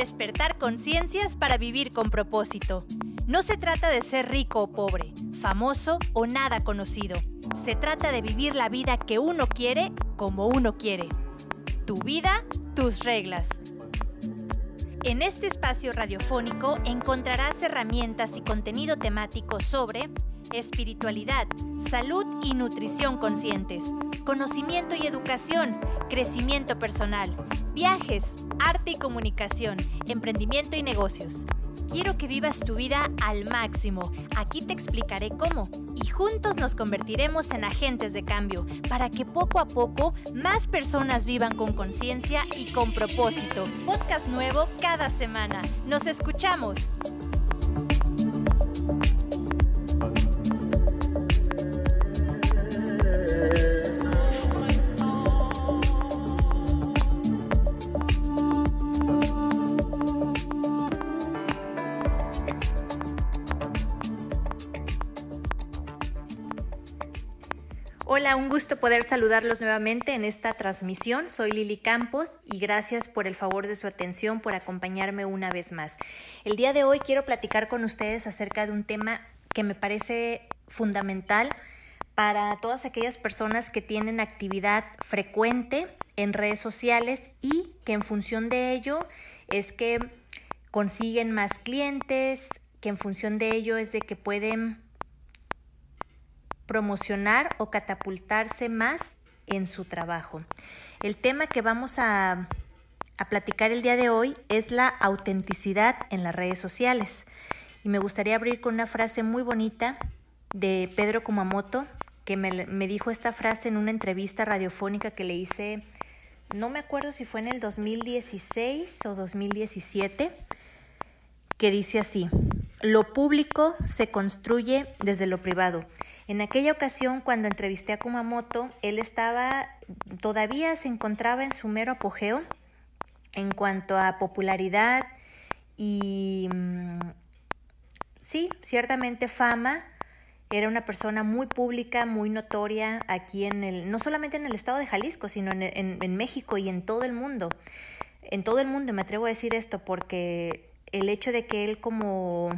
Despertar conciencias para vivir con propósito. No se trata de ser rico o pobre, famoso o nada conocido. Se trata de vivir la vida que uno quiere como uno quiere. Tu vida, tus reglas. En este espacio radiofónico encontrarás herramientas y contenido temático sobre espiritualidad, salud y nutrición conscientes, conocimiento y educación, crecimiento personal, viajes, arte y comunicación, emprendimiento y negocios. Quiero que vivas tu vida al máximo. Aquí te explicaré cómo. Y juntos nos convertiremos en agentes de cambio para que poco a poco más personas vivan con conciencia y con propósito. Podcast nuevo cada semana. Nos escuchamos. Un gusto poder saludarlos nuevamente en esta transmisión. Soy Lili Campos y gracias por el favor de su atención, por acompañarme una vez más. El día de hoy quiero platicar con ustedes acerca de un tema que me parece fundamental para todas aquellas personas que tienen actividad frecuente en redes sociales y que en función de ello es que consiguen más clientes, que en función de ello es de que pueden promocionar o catapultarse más en su trabajo. El tema que vamos a, platicar el día de hoy es la autenticidad en las redes sociales. Y me gustaría abrir con una frase muy bonita de Pedro Kumamoto, que me, me, dijo esta frase en una entrevista radiofónica que le hice, no me acuerdo si fue en el 2016 o 2017, que dice así, lo público se construye desde lo privado. En aquella ocasión, cuando entrevisté a Kumamoto, él estaba, todavía se encontraba en su mero apogeo en cuanto a popularidad y, mm, sí, ciertamente fama. Era una persona muy pública, muy notoria aquí en el, no solamente en el estado de Jalisco, sino en, México y en todo el mundo. En todo el mundo me atrevo a decir esto porque el hecho de que él como,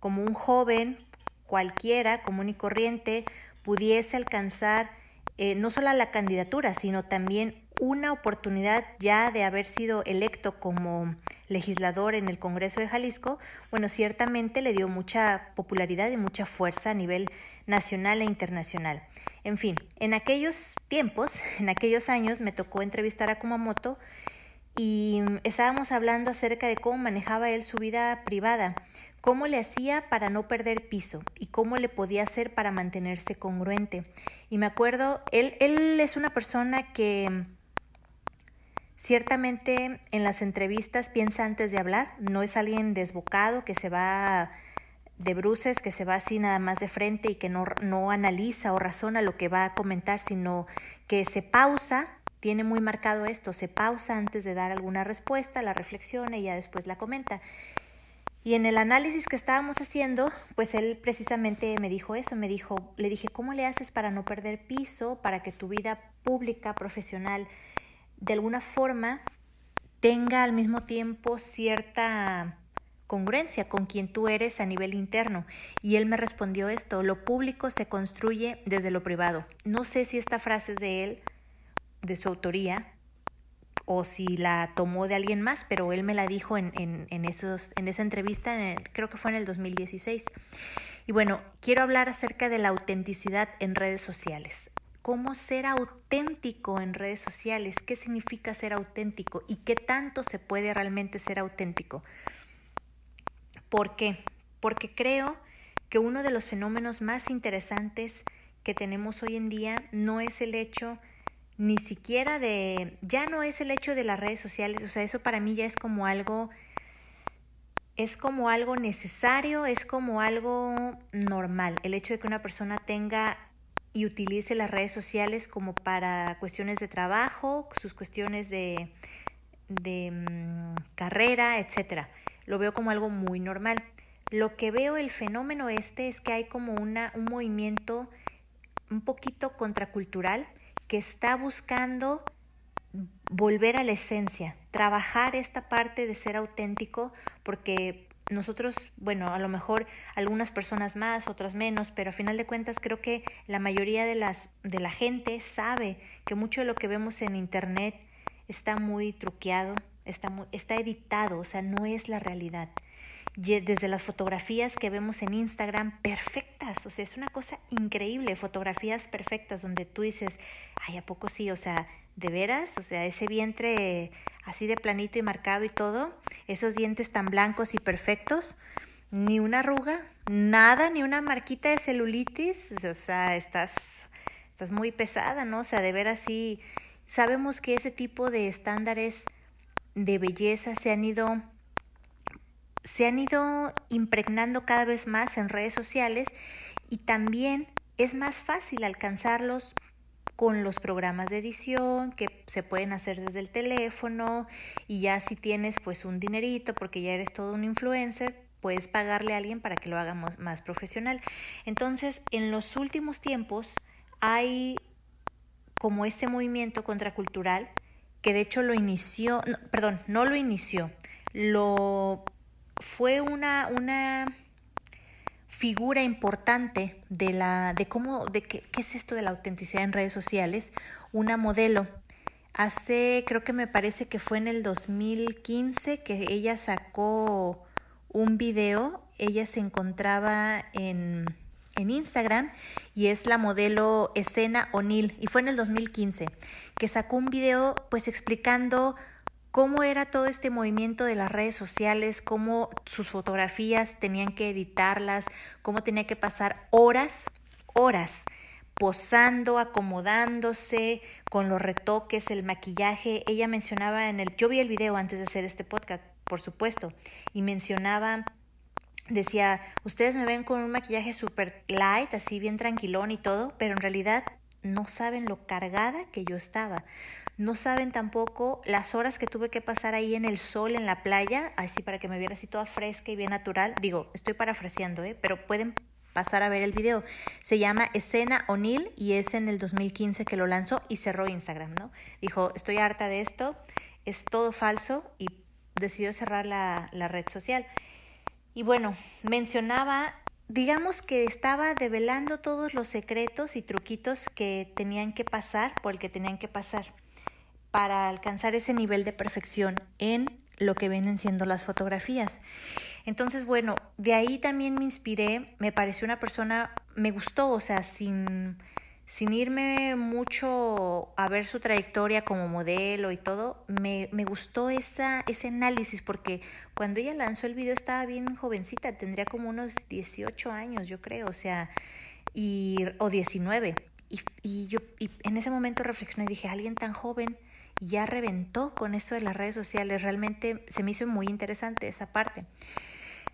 como un joven cualquiera común y corriente pudiese alcanzar eh, no solo la candidatura, sino también una oportunidad ya de haber sido electo como legislador en el Congreso de Jalisco, bueno, ciertamente le dio mucha popularidad y mucha fuerza a nivel nacional e internacional. En fin, en aquellos tiempos, en aquellos años, me tocó entrevistar a Kumamoto y estábamos hablando acerca de cómo manejaba él su vida privada cómo le hacía para no perder piso y cómo le podía hacer para mantenerse congruente. Y me acuerdo, él, él es una persona que ciertamente en las entrevistas piensa antes de hablar, no es alguien desbocado que se va de bruces, que se va así nada más de frente y que no, no analiza o razona lo que va a comentar, sino que se pausa tiene muy marcado esto, se pausa antes de dar alguna respuesta, la reflexiona y ya después la comenta. Y en el análisis que estábamos haciendo, pues él precisamente me dijo eso, me dijo, le dije, ¿cómo le haces para no perder piso, para que tu vida pública, profesional, de alguna forma tenga al mismo tiempo cierta congruencia con quien tú eres a nivel interno. Y él me respondió esto, lo público se construye desde lo privado. No sé si esta frase es de él, de su autoría, o si la tomó de alguien más, pero él me la dijo en, en, en esos, en esa entrevista, creo que fue en el 2016. Y bueno, quiero hablar acerca de la autenticidad en redes sociales. ¿Cómo ser auténtico en redes sociales? ¿Qué significa ser auténtico? ¿Y qué tanto se puede realmente ser auténtico? ¿Por qué? Porque creo que uno de los fenómenos más interesantes que tenemos hoy en día no es el hecho ni siquiera de, ya no es el hecho de las redes sociales, o sea, eso para mí ya es como algo, es como algo necesario, es como algo normal, el hecho de que una persona tenga y utilice las redes sociales como para cuestiones de trabajo, sus cuestiones de, de mm, carrera, etcétera. Lo veo como algo muy normal. Lo que veo el fenómeno este es que hay como una, un movimiento un poquito contracultural que está buscando volver a la esencia, trabajar esta parte de ser auténtico, porque nosotros, bueno, a lo mejor algunas personas más, otras menos, pero a final de cuentas creo que la mayoría de las de la gente sabe que mucho de lo que vemos en internet está muy truqueado, está está editado, o sea, no es la realidad desde las fotografías que vemos en Instagram, perfectas, o sea, es una cosa increíble, fotografías perfectas donde tú dices, ay, ¿a poco sí? O sea, ¿de veras? O sea, ese vientre así de planito y marcado y todo, esos dientes tan blancos y perfectos, ni una arruga, nada, ni una marquita de celulitis, o sea, estás, estás muy pesada, ¿no? O sea, de veras sí, sabemos que ese tipo de estándares de belleza se han ido se han ido impregnando cada vez más en redes sociales y también es más fácil alcanzarlos con los programas de edición que se pueden hacer desde el teléfono y ya si tienes pues un dinerito porque ya eres todo un influencer, puedes pagarle a alguien para que lo haga más profesional. Entonces, en los últimos tiempos hay como este movimiento contracultural que de hecho lo inició, perdón, no lo inició, lo fue una, una figura importante de la de cómo de qué, qué es esto de la autenticidad en redes sociales, una modelo. Hace, creo que me parece que fue en el 2015 que ella sacó un video, ella se encontraba en, en Instagram y es la modelo Escena O'Neill y fue en el 2015 que sacó un video pues explicando cómo era todo este movimiento de las redes sociales, cómo sus fotografías tenían que editarlas, cómo tenía que pasar horas, horas posando, acomodándose con los retoques, el maquillaje. Ella mencionaba en el, yo vi el video antes de hacer este podcast, por supuesto, y mencionaba, decía, ustedes me ven con un maquillaje súper light, así bien tranquilón y todo, pero en realidad no saben lo cargada que yo estaba. No saben tampoco las horas que tuve que pasar ahí en el sol, en la playa, así para que me viera así toda fresca y bien natural. Digo, estoy parafraseando, ¿eh? pero pueden pasar a ver el video. Se llama Escena O'Neill y es en el 2015 que lo lanzó y cerró Instagram, ¿no? Dijo, estoy harta de esto, es todo falso y decidió cerrar la, la red social. Y bueno, mencionaba, digamos que estaba develando todos los secretos y truquitos que tenían que pasar por el que tenían que pasar para alcanzar ese nivel de perfección en lo que vienen siendo las fotografías. Entonces, bueno, de ahí también me inspiré, me pareció una persona, me gustó, o sea, sin, sin irme mucho a ver su trayectoria como modelo y todo, me, me gustó esa, ese análisis porque cuando ella lanzó el video estaba bien jovencita, tendría como unos 18 años, yo creo, o sea, y, o 19. Y, y yo y en ese momento reflexioné y dije, alguien tan joven ya reventó con eso de las redes sociales. Realmente se me hizo muy interesante esa parte.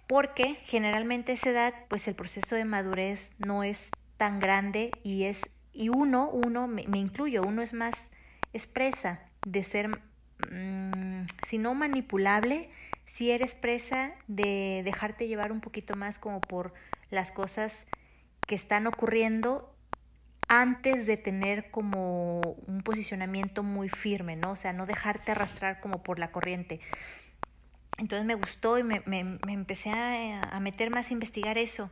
Porque generalmente esa edad, pues el proceso de madurez no es tan grande y es, y uno, uno, me, incluyo, uno es más expresa de ser, mm, si no manipulable, si eres presa de dejarte llevar un poquito más como por las cosas que están ocurriendo antes de tener como un posicionamiento muy firme, ¿no? O sea, no dejarte arrastrar como por la corriente. Entonces me gustó y me, me, me empecé a, a meter más a investigar eso.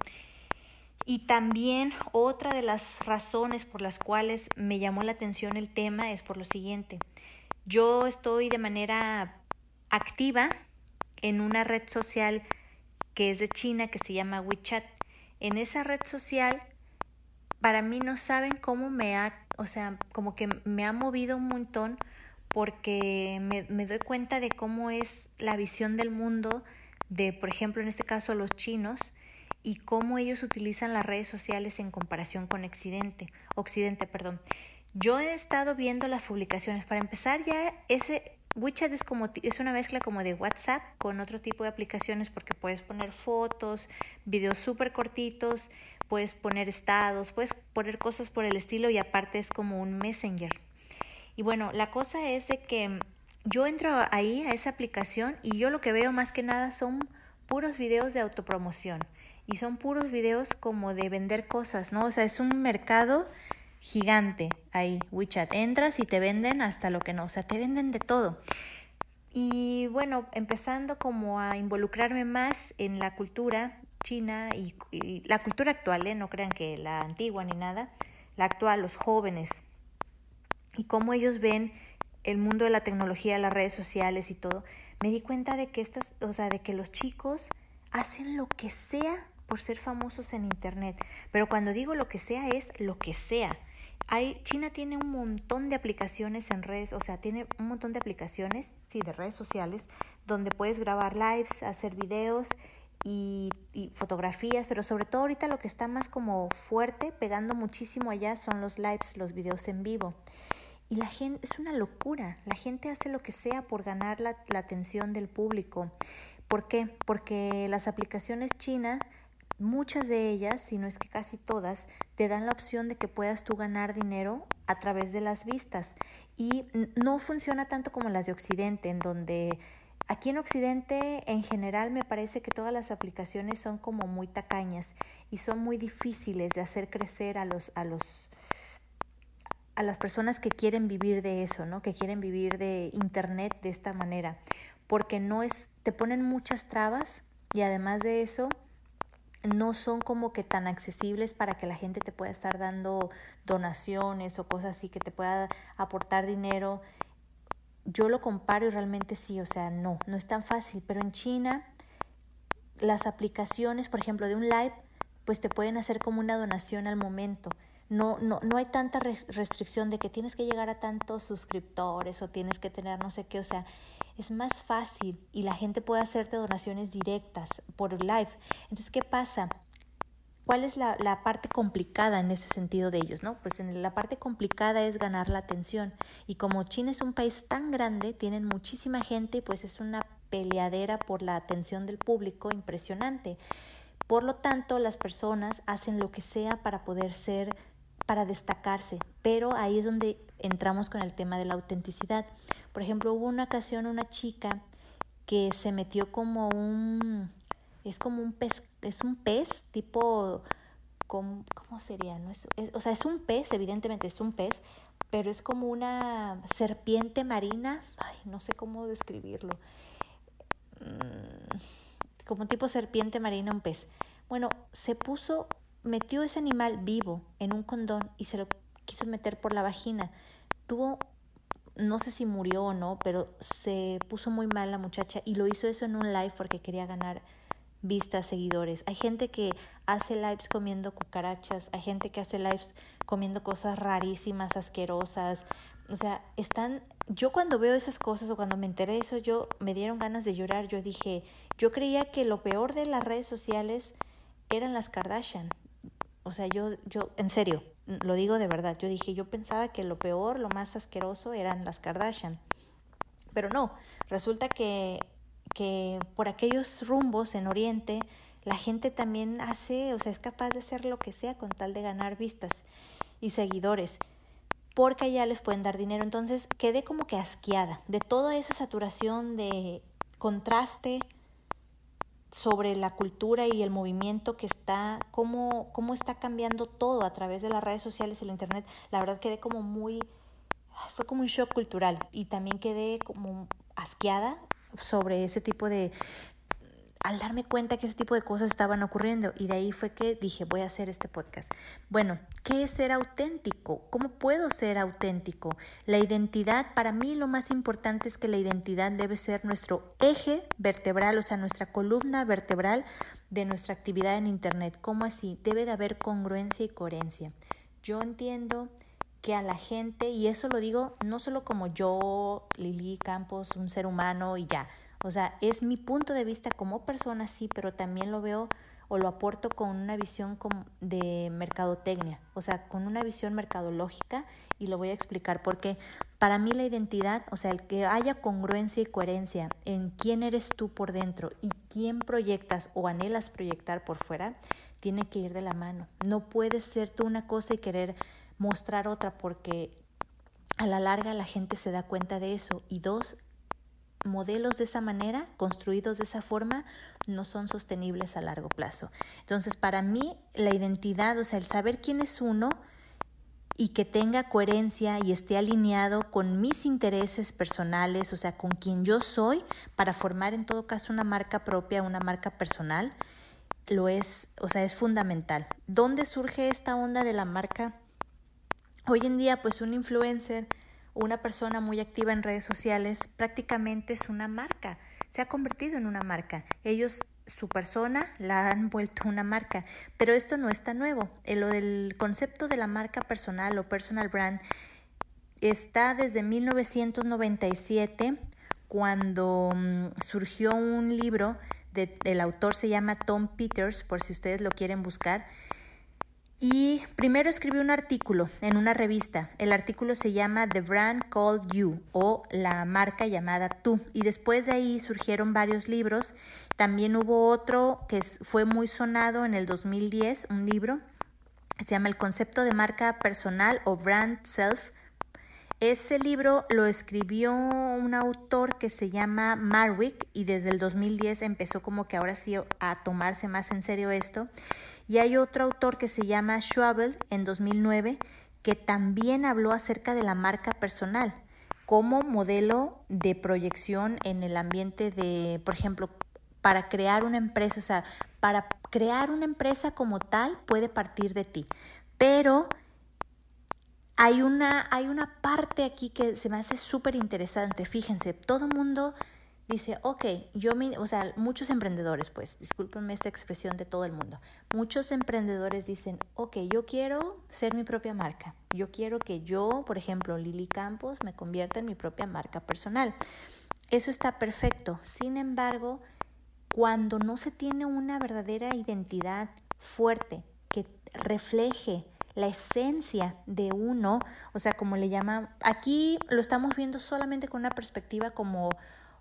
Y también otra de las razones por las cuales me llamó la atención el tema es por lo siguiente. Yo estoy de manera activa en una red social que es de China que se llama WeChat. En esa red social para mí no saben cómo me ha, o sea, como que me ha movido un montón porque me, doy cuenta de cómo es la visión del mundo de, por ejemplo, en este caso los chinos, y cómo ellos utilizan las redes sociales en comparación con Occidente, Occidente, perdón. Yo he estado viendo las publicaciones. Para empezar, ya ese WeChat es como es una mezcla como de WhatsApp con otro tipo de aplicaciones porque puedes poner fotos, videos súper cortitos, puedes poner estados, puedes poner cosas por el estilo y aparte es como un messenger. Y bueno, la cosa es de que yo entro ahí a esa aplicación y yo lo que veo más que nada son puros videos de autopromoción y son puros videos como de vender cosas, ¿no? O sea, es un mercado gigante ahí, WeChat. Entras y te venden hasta lo que no, o sea, te venden de todo. Y bueno, empezando como a involucrarme más en la cultura china y, la cultura actual, ¿eh? no crean que la antigua ni nada, la actual, los jóvenes, y cómo ellos ven el mundo de la tecnología, las redes sociales y todo, me di cuenta de que estas, o sea, de que los chicos hacen lo que sea por ser famosos en internet. Pero cuando digo lo que sea es lo que sea. Hay, China tiene un montón de aplicaciones en redes, o sea, tiene un montón de aplicaciones, sí, de redes sociales, donde puedes grabar lives, hacer videos y, fotografías, pero sobre todo ahorita lo que está más como fuerte, pegando muchísimo allá, son los lives, los videos en vivo. Y la gente, es una locura, la gente hace lo que sea por ganar la, la atención del público. ¿Por qué? Porque las aplicaciones chinas muchas de ellas, si no es que casi todas, te dan la opción de que puedas tú ganar dinero a través de las vistas. Y no funciona tanto como las de Occidente, en donde aquí en Occidente en general me parece que todas las aplicaciones son como muy tacañas y son muy difíciles de hacer crecer a los, a los a las personas que quieren vivir de eso, ¿no? Que quieren vivir de internet de esta manera, porque no es te ponen muchas trabas y además de eso no son como que tan accesibles para que la gente te pueda estar dando donaciones o cosas así, que te pueda aportar dinero. Yo lo comparo y realmente sí, o sea, no, no es tan fácil, pero en China las aplicaciones, por ejemplo, de un live, pues te pueden hacer como una donación al momento. No, no, no hay tanta restricción de que tienes que llegar a tantos suscriptores o tienes que tener no sé qué, o sea, es más fácil y la gente puede hacerte donaciones directas por live. Entonces, ¿qué pasa? ¿Cuál es la, la, parte complicada en ese sentido de ellos? ¿no? Pues en la parte complicada es ganar la atención. Y como China es un país tan grande, tienen muchísima gente pues es una peleadera por la atención del público impresionante. Por lo tanto, las personas hacen lo que sea para poder ser, para destacarse. Pero ahí es donde entramos con el tema de la autenticidad. Por ejemplo, hubo una ocasión una chica que se metió como un es como un pez, es un pez tipo ¿cómo, sería? No es, o sea, es un pez, evidentemente es un pez, pero es como una serpiente marina, ay, no sé cómo describirlo. Mm, como tipo serpiente marina, un pez. Bueno, se puso, metió ese animal vivo en un condón y se lo quiso meter por la vagina. Tuvo no sé si murió o no, pero se puso muy mal la muchacha y lo hizo eso en un live porque quería ganar vistas, seguidores. Hay gente que hace lives comiendo cucarachas, hay gente que hace lives comiendo cosas rarísimas, asquerosas. O sea, están... Yo cuando veo esas cosas o cuando me enteré de eso, yo me dieron ganas de llorar. Yo dije, yo creía que lo peor de las redes sociales eran las Kardashian. O sea, yo, yo, en serio, lo digo de verdad, yo dije, yo pensaba que lo peor, lo más asqueroso eran las Kardashian. Pero no, resulta que, que por aquellos rumbos en Oriente, la gente también hace, o sea, es capaz de hacer lo que sea con tal de ganar vistas y seguidores, porque allá les pueden dar dinero. Entonces quedé como que asqueada de toda esa saturación de contraste sobre la cultura y el movimiento que está, cómo, cómo está cambiando todo a través de las redes sociales y el internet. La verdad quedé como muy, fue como un shock cultural y también quedé como asqueada sobre ese tipo de, al darme cuenta que ese tipo de cosas estaban ocurriendo y de ahí fue que dije, voy a hacer este podcast. Bueno, ¿qué es ser auténtico? ¿Cómo puedo ser auténtico? La identidad, para mí lo más importante es que la identidad debe ser nuestro eje vertebral, o sea, nuestra columna vertebral de nuestra actividad en Internet. ¿Cómo así? Debe de haber congruencia y coherencia. Yo entiendo que a la gente, y eso lo digo no solo como yo, Lili Campos, un ser humano y ya, o sea, es mi punto de vista como persona, sí, pero también lo veo o lo aporto con una visión de mercadotecnia, o sea, con una visión mercadológica y lo voy a explicar porque para mí la identidad, o sea, el que haya congruencia y coherencia en quién eres tú por dentro y quién proyectas o anhelas proyectar por fuera, tiene que ir de la mano. No puedes ser tú una cosa y querer mostrar otra porque a la larga la gente se da cuenta de eso y dos, modelos de esa manera, construidos de esa forma, no son sostenibles a largo plazo. Entonces, para mí, la identidad, o sea, el saber quién es uno y que tenga coherencia y esté alineado con mis intereses personales, o sea, con quien yo soy, para formar en todo caso una marca propia, una marca personal, lo es, o sea, es fundamental. ¿Dónde surge esta onda de la marca? Hoy en día, pues un influencer, una persona muy activa en redes sociales, prácticamente es una marca, se ha convertido en una marca. Ellos su persona la han vuelto una marca. Pero esto no está nuevo. Eh, lo del concepto de la marca personal o personal brand está desde 1997 cuando mm, surgió un libro de, del autor se llama Tom Peters, por si ustedes lo quieren buscar, y primero escribí un artículo en una revista. El artículo se llama The Brand Called You o La marca llamada Tú. Y después de ahí surgieron varios libros. También hubo otro que fue muy sonado en el 2010, un libro. Se llama El concepto de marca personal o Brand Self. Ese libro lo escribió un autor que se llama Marwick y desde el 2010 empezó como que ahora sí a tomarse más en serio esto. Y hay otro autor que se llama Schwabel en 2009 que también habló acerca de la marca personal como modelo de proyección en el ambiente de, por ejemplo, para crear una empresa, o sea, para crear una empresa como tal puede partir de ti, pero hay una, hay una parte aquí que se me hace súper interesante, fíjense, todo mundo dice, ok, yo, me, o sea, muchos emprendedores, pues, discúlpenme esta expresión de todo el mundo, muchos emprendedores dicen, ok, yo quiero ser mi propia marca, yo quiero que yo, por ejemplo, Lili Campos, me convierta en mi propia marca personal. Eso está perfecto, sin embargo, cuando no se tiene una verdadera identidad fuerte que refleje la esencia de uno, o sea, como le llama, aquí lo estamos viendo solamente con una perspectiva como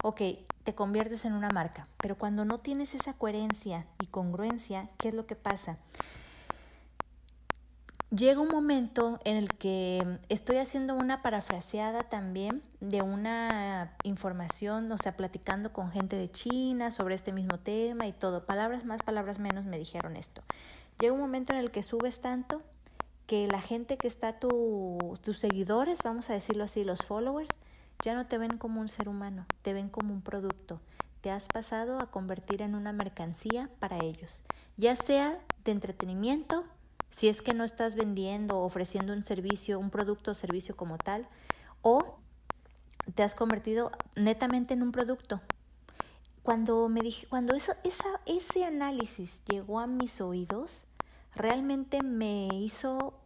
ok, te conviertes en una marca, pero cuando no tienes esa coherencia y congruencia, ¿qué es lo que pasa? Llega un momento en el que estoy haciendo una parafraseada también de una información, o sea, platicando con gente de China sobre este mismo tema y todo. Palabras más, palabras menos me dijeron esto. Llega un momento en el que subes tanto que la gente que está, tu, tus seguidores, vamos a decirlo así, los followers, ya no te ven como un ser humano, te ven como un producto. Te has pasado a convertir en una mercancía para ellos, ya sea de entretenimiento, si es que no estás vendiendo o ofreciendo un servicio, un producto o servicio como tal, o te has convertido netamente en un producto. Cuando me dije, cuando eso, esa, ese análisis llegó a mis oídos, realmente me hizo,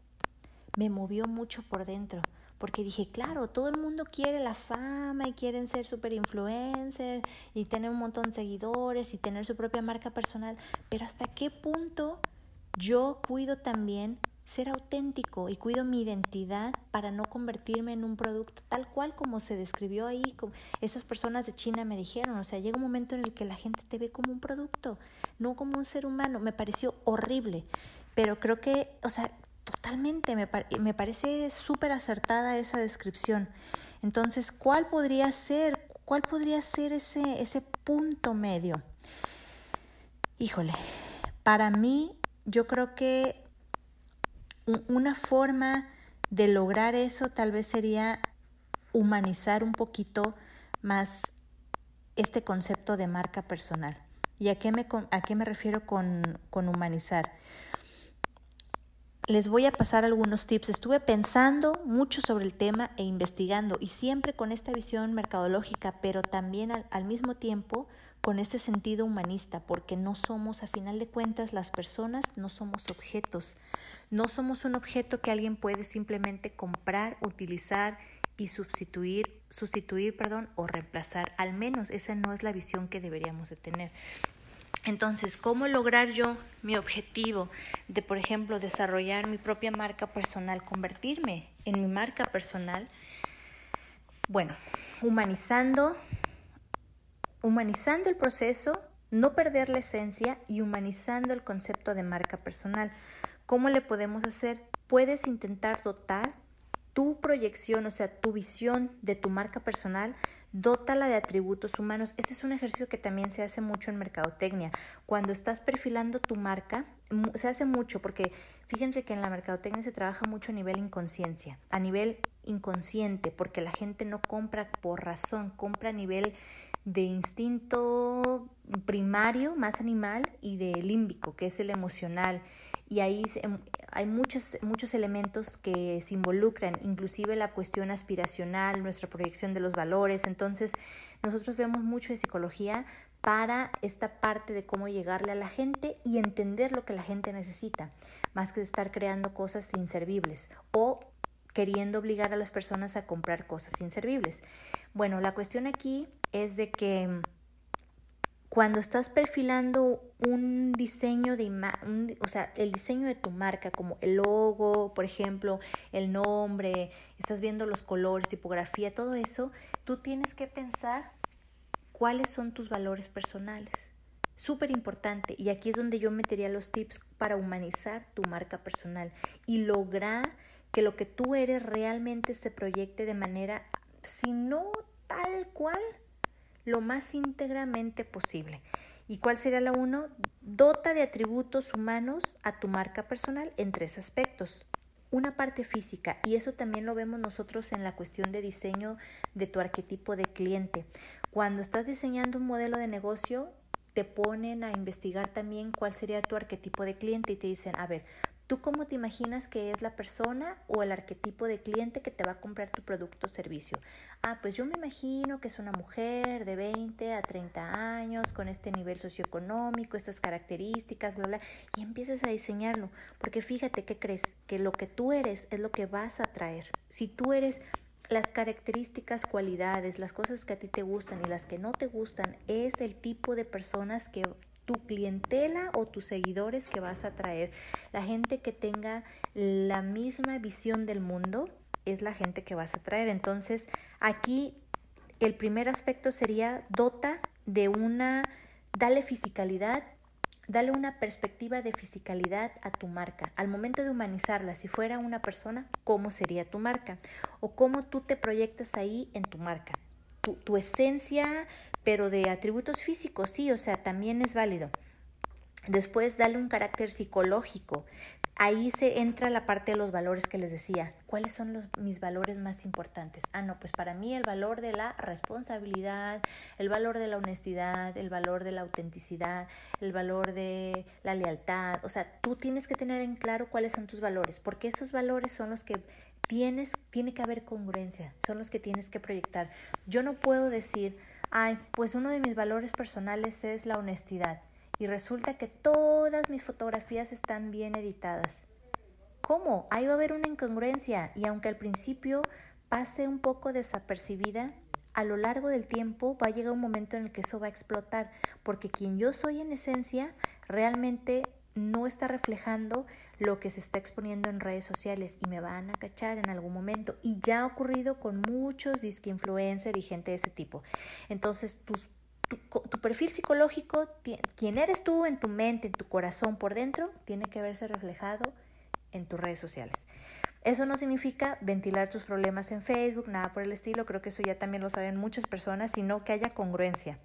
me movió mucho por dentro porque dije, claro, todo el mundo quiere la fama y quieren ser super influencer y tener un montón de seguidores y tener su propia marca personal, pero hasta qué punto yo cuido también ser auténtico y cuido mi identidad para no convertirme en un producto tal cual como se describió ahí, como esas personas de China me dijeron, o sea, llega un momento en el que la gente te ve como un producto, no como un ser humano, me pareció horrible, pero creo que, o sea, Totalmente, me, me parece súper acertada esa descripción. Entonces, ¿cuál podría ser, cuál podría ser ese, ese punto medio? Híjole, para mí yo creo que una forma de lograr eso tal vez sería humanizar un poquito más este concepto de marca personal. ¿Y a qué me, a qué me refiero con, con humanizar? Les voy a pasar algunos tips. Estuve pensando mucho sobre el tema e investigando y siempre con esta visión mercadológica, pero también al, mismo tiempo con este sentido humanista, porque no somos, a final de cuentas, las personas no somos objetos. No somos un objeto que alguien puede simplemente comprar, utilizar y sustituir, sustituir, perdón, o reemplazar. Al menos esa no es la visión que deberíamos de tener. Entonces, ¿cómo lograr yo mi objetivo de, por ejemplo, desarrollar mi propia marca personal, convertirme en mi marca personal? Bueno, humanizando, humanizando el proceso, no perder la esencia y humanizando el concepto de marca personal. ¿Cómo le podemos hacer? Puedes intentar dotar tu proyección, o sea, tu visión de tu marca personal dótala de atributos humanos. Este es un ejercicio que también se hace mucho en mercadotecnia. Cuando estás perfilando tu marca, se hace mucho porque fíjense que en la mercadotecnia se trabaja mucho a nivel inconsciencia, a nivel inconsciente, porque la gente no compra por razón, compra a nivel de instinto primario, más animal, y de límbico, que es el emocional. Y ahí hay muchos, muchos elementos que se involucran, inclusive la cuestión aspiracional, nuestra proyección de los valores. Entonces, nosotros vemos mucho de psicología para esta parte de cómo llegarle a la gente y entender lo que la gente necesita, más que estar creando cosas inservibles o queriendo obligar a las personas a comprar cosas inservibles. Bueno, la cuestión aquí es de que cuando estás perfilando un diseño de o sea, el diseño de tu marca, como el logo, por ejemplo, el nombre, estás viendo los colores, tipografía, todo eso, tú tienes que pensar cuáles son tus valores personales. Súper importante. Y aquí es donde yo metería los tips para humanizar tu marca personal y lograr que lo que tú eres realmente se proyecte de manera, si no tal cual, lo más íntegramente posible. ¿Y cuál sería la uno? Dota de atributos humanos a tu marca personal en tres aspectos. Una parte física, y eso también lo vemos nosotros en la cuestión de diseño de tu arquetipo de cliente. Cuando estás diseñando un modelo de negocio, te ponen a investigar también cuál sería tu arquetipo de cliente y te dicen, a ver, ¿Tú cómo te imaginas que es la persona o el arquetipo de cliente que te va a comprar tu producto o servicio? Ah, pues yo me imagino que es una mujer de 20 a 30 años con este nivel socioeconómico, estas características, bla, bla, y empiezas a diseñarlo. Porque fíjate, ¿qué crees? Que lo que tú eres es lo que vas a traer. Si tú eres las características, cualidades, las cosas que a ti te gustan y las que no te gustan, es el tipo de personas que tu clientela o tus seguidores que vas a traer. La gente que tenga la misma visión del mundo es la gente que vas a traer. Entonces, aquí el primer aspecto sería dota de una, dale fisicalidad, dale una perspectiva de fisicalidad a tu marca. Al momento de humanizarla, si fuera una persona, ¿cómo sería tu marca? O cómo tú te proyectas ahí en tu marca. Tu, tu esencia pero de atributos físicos sí, o sea, también es válido. Después, dale un carácter psicológico. Ahí se entra la parte de los valores que les decía. ¿Cuáles son los, mis valores más importantes? Ah, no, pues para mí el valor de la responsabilidad, el valor de la honestidad, el valor de la autenticidad, el valor de la lealtad. O sea, tú tienes que tener en claro cuáles son tus valores, porque esos valores son los que tienes, tiene que haber congruencia, son los que tienes que proyectar. Yo no puedo decir, ay, pues uno de mis valores personales es la honestidad y resulta que todas mis fotografías están bien editadas. ¿Cómo? Ahí va a haber una incongruencia y aunque al principio pase un poco desapercibida, a lo largo del tiempo va a llegar un momento en el que eso va a explotar, porque quien yo soy en esencia realmente no está reflejando lo que se está exponiendo en redes sociales y me van a cachar en algún momento. Y ya ha ocurrido con muchos disque influencer y gente de ese tipo. Entonces, tu, tu, perfil psicológico, quién eres tú en tu mente, en tu corazón por dentro, tiene que verse reflejado en tus redes sociales. Eso no significa ventilar tus problemas en Facebook, nada por el estilo, creo que eso ya también lo saben muchas personas, sino que haya congruencia.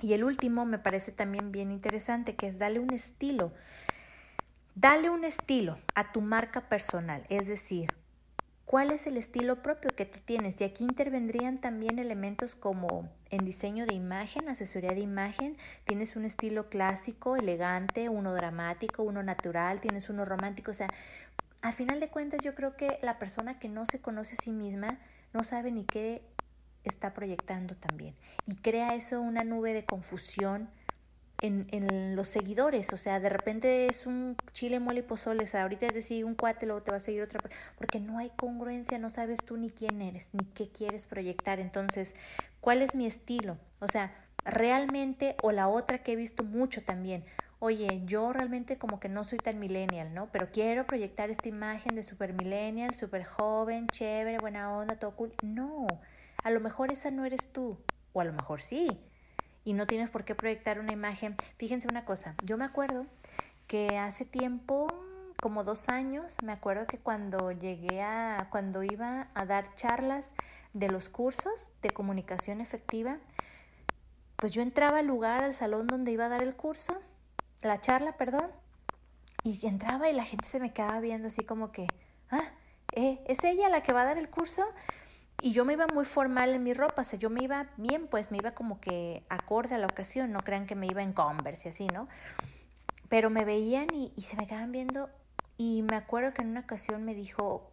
Y el último me parece también bien interesante, que es darle un estilo. Dale un estilo a tu marca personal, es decir, cuál es el estilo propio que tú tienes. Y aquí intervendrían también elementos como en diseño de imagen, asesoría de imagen. Tienes un estilo clásico, elegante, uno dramático, uno natural, tienes uno romántico. O sea, a final de cuentas yo creo que la persona que no se conoce a sí misma no sabe ni qué está proyectando también. Y crea eso una nube de confusión en, en, los seguidores. O sea, de repente es un chile, mole y pozole. O sea, ahorita te sigue un cuate, luego te va a seguir otra. Porque no hay congruencia, no sabes tú ni quién eres, ni qué quieres proyectar. Entonces, ¿cuál es mi estilo? O sea, realmente, o la otra que he visto mucho también. Oye, yo realmente como que no soy tan millennial, ¿no? Pero quiero proyectar esta imagen de super millennial, super joven, chévere, buena onda, todo cool. No, a lo mejor esa no eres tú, o a lo mejor sí, y no tienes por qué proyectar una imagen. Fíjense una cosa, yo me acuerdo que hace tiempo, como dos años, me acuerdo que cuando llegué a, cuando iba a dar charlas de los cursos de comunicación efectiva, pues yo entraba al lugar, al salón donde iba a dar el curso, la charla, perdón, y entraba y la gente se me quedaba viendo así como que, ah, ¿eh? ¿es ella la que va a dar el curso? Y yo me iba muy formal en mi ropa, o sea, yo me iba bien, pues me iba como que acorde a la ocasión, no crean que me iba en Converse y así, ¿no? Pero me veían y, y se me quedaban viendo y me acuerdo que en una ocasión me dijo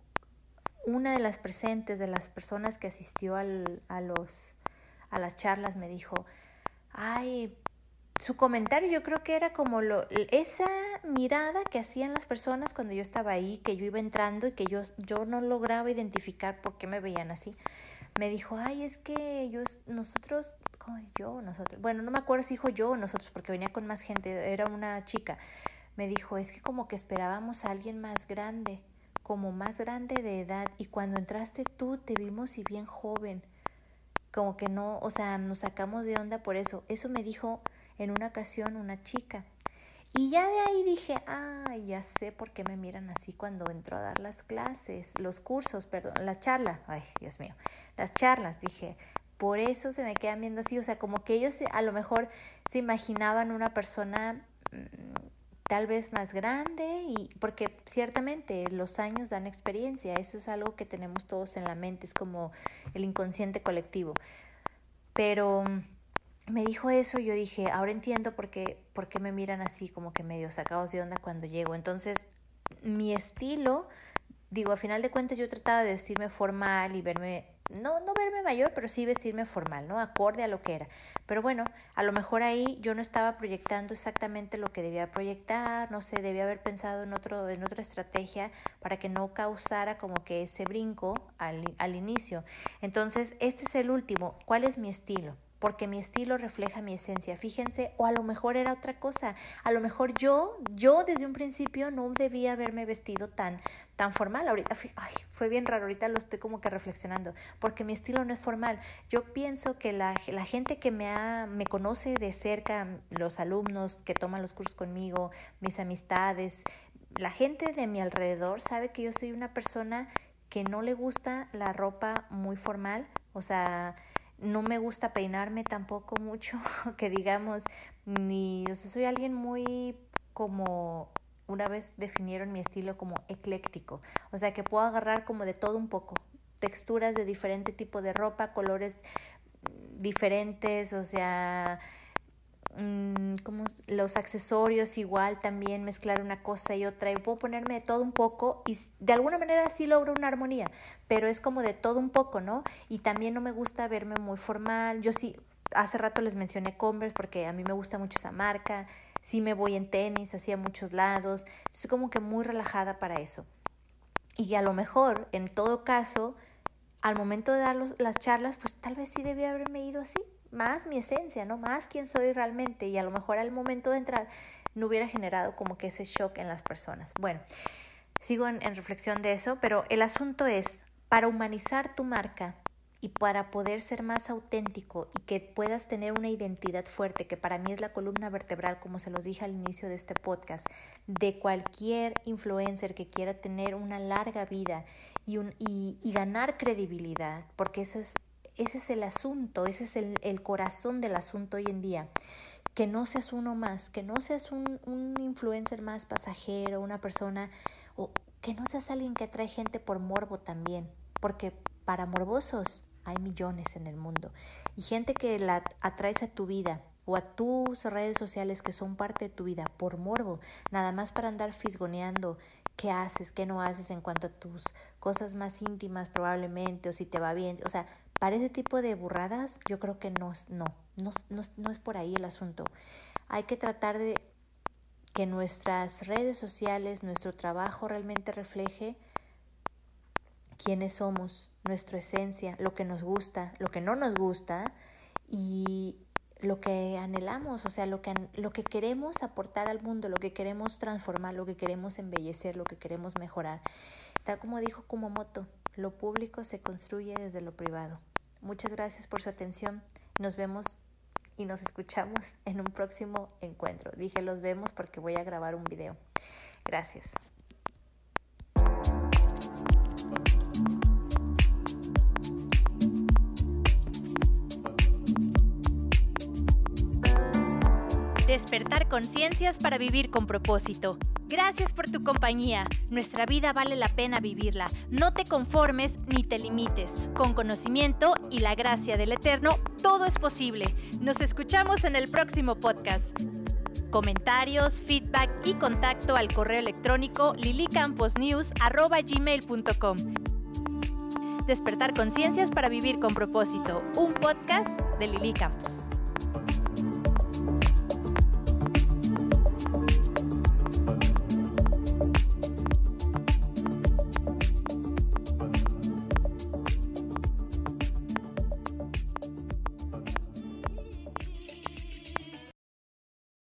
una de las presentes, de las personas que asistió al, a, los, a las charlas, me dijo, ay, su comentario yo creo que era como lo, esa mirada que hacían las personas cuando yo estaba ahí, que yo iba entrando y que yo, yo no lograba identificar por qué me veían así. Me dijo, ay, es que ellos, nosotros, ¿cómo yo, nosotros? Bueno, no me acuerdo si dijo yo o nosotros, porque venía con más gente, era una chica. Me dijo, es que como que esperábamos a alguien más grande, como más grande de edad, y cuando entraste tú te vimos y bien joven. Como que no, o sea, nos sacamos de onda por eso. Eso me dijo en una ocasión una chica. Y ya de ahí dije, ah, ya sé por qué me miran así cuando entro a dar las clases, los cursos, perdón, la charla, ay, Dios mío, las charlas, dije, por eso se me quedan viendo así, o sea, como que ellos a lo mejor se imaginaban una persona mm, tal vez más grande y porque ciertamente los años dan experiencia, eso es algo que tenemos todos en la mente, es como el inconsciente colectivo. Pero me dijo eso y yo dije, ahora entiendo por qué, por qué me miran así como que medio sacados de onda cuando llego. Entonces, mi estilo, digo, a final de cuentas yo trataba de vestirme formal y verme, no, no verme mayor, pero sí vestirme formal, ¿no? Acorde a lo que era. Pero bueno, a lo mejor ahí yo no estaba proyectando exactamente lo que debía proyectar, no sé, debía haber pensado en, otro, en otra estrategia para que no causara como que ese brinco al, al inicio. Entonces, este es el último. ¿Cuál es mi estilo? Porque mi estilo refleja mi esencia. Fíjense, o a lo mejor era otra cosa. A lo mejor yo, yo desde un principio no debía haberme vestido tan, tan formal. Ahorita, ay, fue bien raro, ahorita lo estoy como que reflexionando, porque mi estilo no es formal. Yo pienso que la, la gente que me, ha, me conoce de cerca, los alumnos que toman los cursos conmigo, mis amistades, la gente de mi alrededor sabe que yo soy una persona que no le gusta la ropa muy formal, o sea, no me gusta peinarme tampoco mucho, que digamos, ni, o sea, soy alguien muy como una vez definieron mi estilo como ecléctico, o sea que puedo agarrar como de todo un poco, texturas de diferente tipo de ropa, colores diferentes, o sea, Mm, como los accesorios igual también mezclar una cosa y otra y puedo ponerme de todo un poco y de alguna manera sí logro una armonía pero es como de todo un poco no y también no me gusta verme muy formal yo sí hace rato les mencioné Converse porque a mí me gusta mucho esa marca sí me voy en tenis así a muchos lados soy como que muy relajada para eso. Y a lo mejor en todo caso al momento de dar las charlas pues tal vez sí debía haberme ido así más mi esencia, ¿no? Más quién soy realmente y a lo mejor al momento de entrar no hubiera generado como que ese shock en las personas. Bueno, sigo en, reflexión de eso, pero el asunto es, para humanizar tu marca y para poder ser más auténtico y que puedas tener una identidad fuerte, que para mí es la columna vertebral, como se los dije al inicio de este podcast, de cualquier influencer que quiera tener una larga vida y, un, y, ganar credibilidad, porque ese es ese es el asunto, ese es el, corazón del asunto hoy en día. Que no seas uno más, que no seas un, un influencer más pasajero, una persona, o que no seas alguien que atrae gente por morbo también, porque para morbosos hay millones en el mundo y gente que la atraes a tu vida o a tus redes sociales que son parte de tu vida por morbo, nada más para andar fisgoneando qué haces, qué no haces en cuanto a tus cosas más íntimas probablemente o si te va bien, o sea, para ese tipo de burradas, yo creo que no, no, no, no, es por ahí el asunto. Hay que tratar de que nuestras redes sociales, nuestro trabajo realmente refleje quiénes somos, nuestra esencia, lo que nos gusta, lo que no nos gusta y lo que anhelamos, o sea, lo que, lo que queremos aportar al mundo, lo que queremos transformar, lo que queremos embellecer, lo que queremos mejorar. Tal como dijo Kumamoto, lo público se construye desde lo privado. Muchas gracias por su atención. Nos vemos y nos escuchamos en un próximo encuentro. Dije los vemos porque voy a grabar un video. Gracias. Despertar conciencias para vivir con propósito. Gracias por tu compañía. Nuestra vida vale la pena vivirla. No te conformes ni te limites. Con conocimiento y la gracia del Eterno, todo es posible. Nos escuchamos en el próximo podcast. Comentarios, feedback y contacto al correo electrónico lilicamposnews.gmail.com Despertar conciencias para vivir con propósito. Un podcast de Lili Campos.